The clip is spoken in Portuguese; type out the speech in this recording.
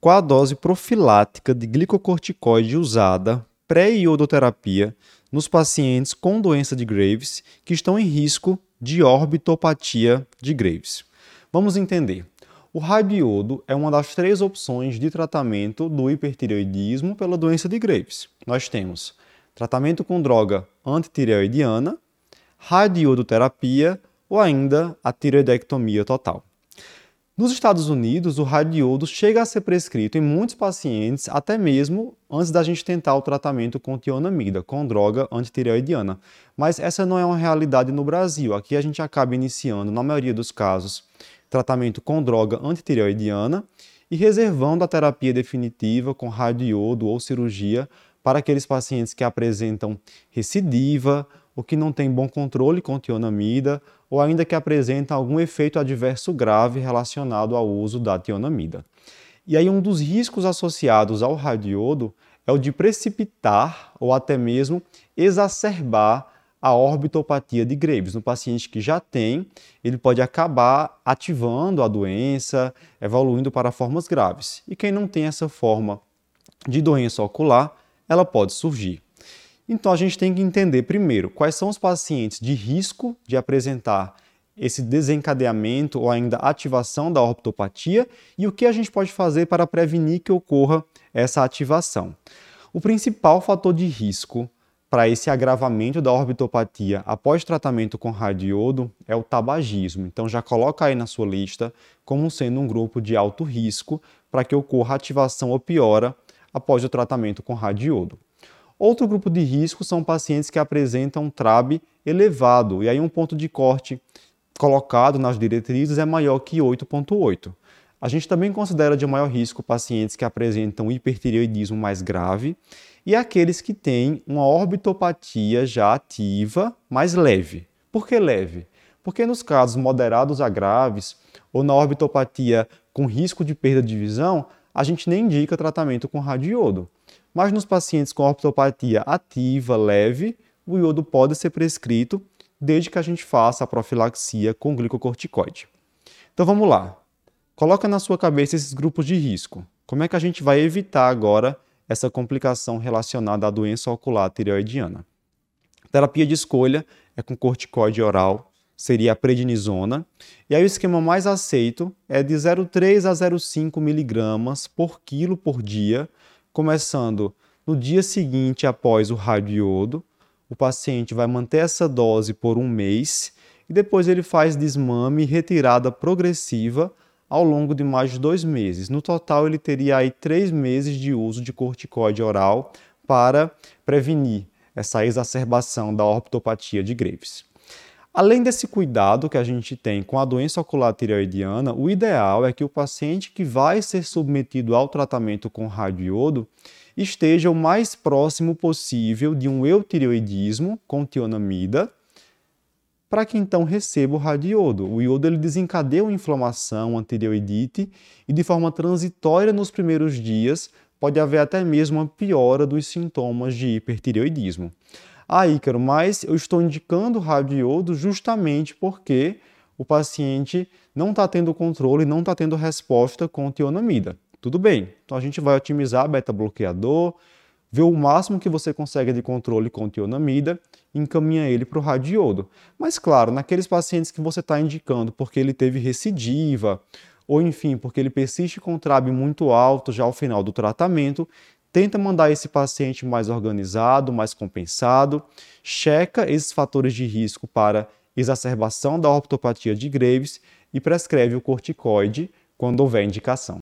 qual a dose profilática de glicocorticoide usada pré-iodoterapia nos pacientes com doença de Graves que estão em risco de orbitopatia de Graves. Vamos entender. O radiodo é uma das três opções de tratamento do hipertireoidismo pela doença de Graves. Nós temos tratamento com droga antitireoidiana, radiodoterapia ou ainda a tireoidectomia total. Nos Estados Unidos, o radiodo chega a ser prescrito em muitos pacientes, até mesmo antes da gente tentar o tratamento com tionamida, com droga antitireoidiana. Mas essa não é uma realidade no Brasil. Aqui a gente acaba iniciando, na maioria dos casos, tratamento com droga antitireoidiana e reservando a terapia definitiva com radiodo ou cirurgia para aqueles pacientes que apresentam recidiva ou que não têm bom controle com tionamida ou ainda que apresentam algum efeito adverso grave relacionado ao uso da tionamida. E aí um dos riscos associados ao radiodo é o de precipitar ou até mesmo exacerbar a orbitopatia de Graves. No paciente que já tem, ele pode acabar ativando a doença, evoluindo para formas graves. E quem não tem essa forma de doença ocular, ela pode surgir. Então a gente tem que entender primeiro quais são os pacientes de risco de apresentar esse desencadeamento ou ainda ativação da ortopatia e o que a gente pode fazer para prevenir que ocorra essa ativação. O principal fator de risco para esse agravamento da orbitopatia após tratamento com radiodo é o tabagismo. Então já coloca aí na sua lista como sendo um grupo de alto risco para que ocorra ativação ou piora após o tratamento com radiodo. Outro grupo de risco são pacientes que apresentam TRAB elevado, e aí um ponto de corte colocado nas diretrizes é maior que 8,8. A gente também considera de maior risco pacientes que apresentam hipertireoidismo mais grave e aqueles que têm uma orbitopatia já ativa mais leve. Por que leve? Porque nos casos moderados a graves ou na orbitopatia com risco de perda de visão, a gente nem indica tratamento com radiodo. Mas nos pacientes com ortopatia ativa leve, o iodo pode ser prescrito desde que a gente faça a profilaxia com glicocorticoide. Então vamos lá. Coloca na sua cabeça esses grupos de risco. Como é que a gente vai evitar agora essa complicação relacionada à doença ocular tireoidiana? terapia de escolha é com corticoide oral, seria a prednisona, e aí o esquema mais aceito é de 0,3 a 0,5 miligramas por quilo por dia, começando no dia seguinte após o radiodo. O paciente vai manter essa dose por um mês e depois ele faz desmame e retirada progressiva ao longo de mais de dois meses. No total, ele teria aí três meses de uso de corticoide oral para prevenir essa exacerbação da ortopatia de Graves. Além desse cuidado que a gente tem com a doença ocular tireoidiana, o ideal é que o paciente que vai ser submetido ao tratamento com radiodo esteja o mais próximo possível de um eutireoidismo com tionamida, para que então receba o radiodo. O iodo ele desencadeia uma inflamação, uma tireoidite, e de forma transitória nos primeiros dias pode haver até mesmo uma piora dos sintomas de hipertireoidismo. Ah, Ícaro, mas eu estou indicando radiodo justamente porque o paciente não está tendo controle, não está tendo resposta com tionamida. Tudo bem, então a gente vai otimizar beta-bloqueador, ver o máximo que você consegue de controle com tionamida e encaminha ele para o radiodo. Mas claro, naqueles pacientes que você está indicando porque ele teve recidiva, ou enfim, porque ele persiste com TRAB muito alto já ao final do tratamento, tenta mandar esse paciente mais organizado, mais compensado, checa esses fatores de risco para exacerbação da ortopatia de Graves e prescreve o corticoide quando houver indicação.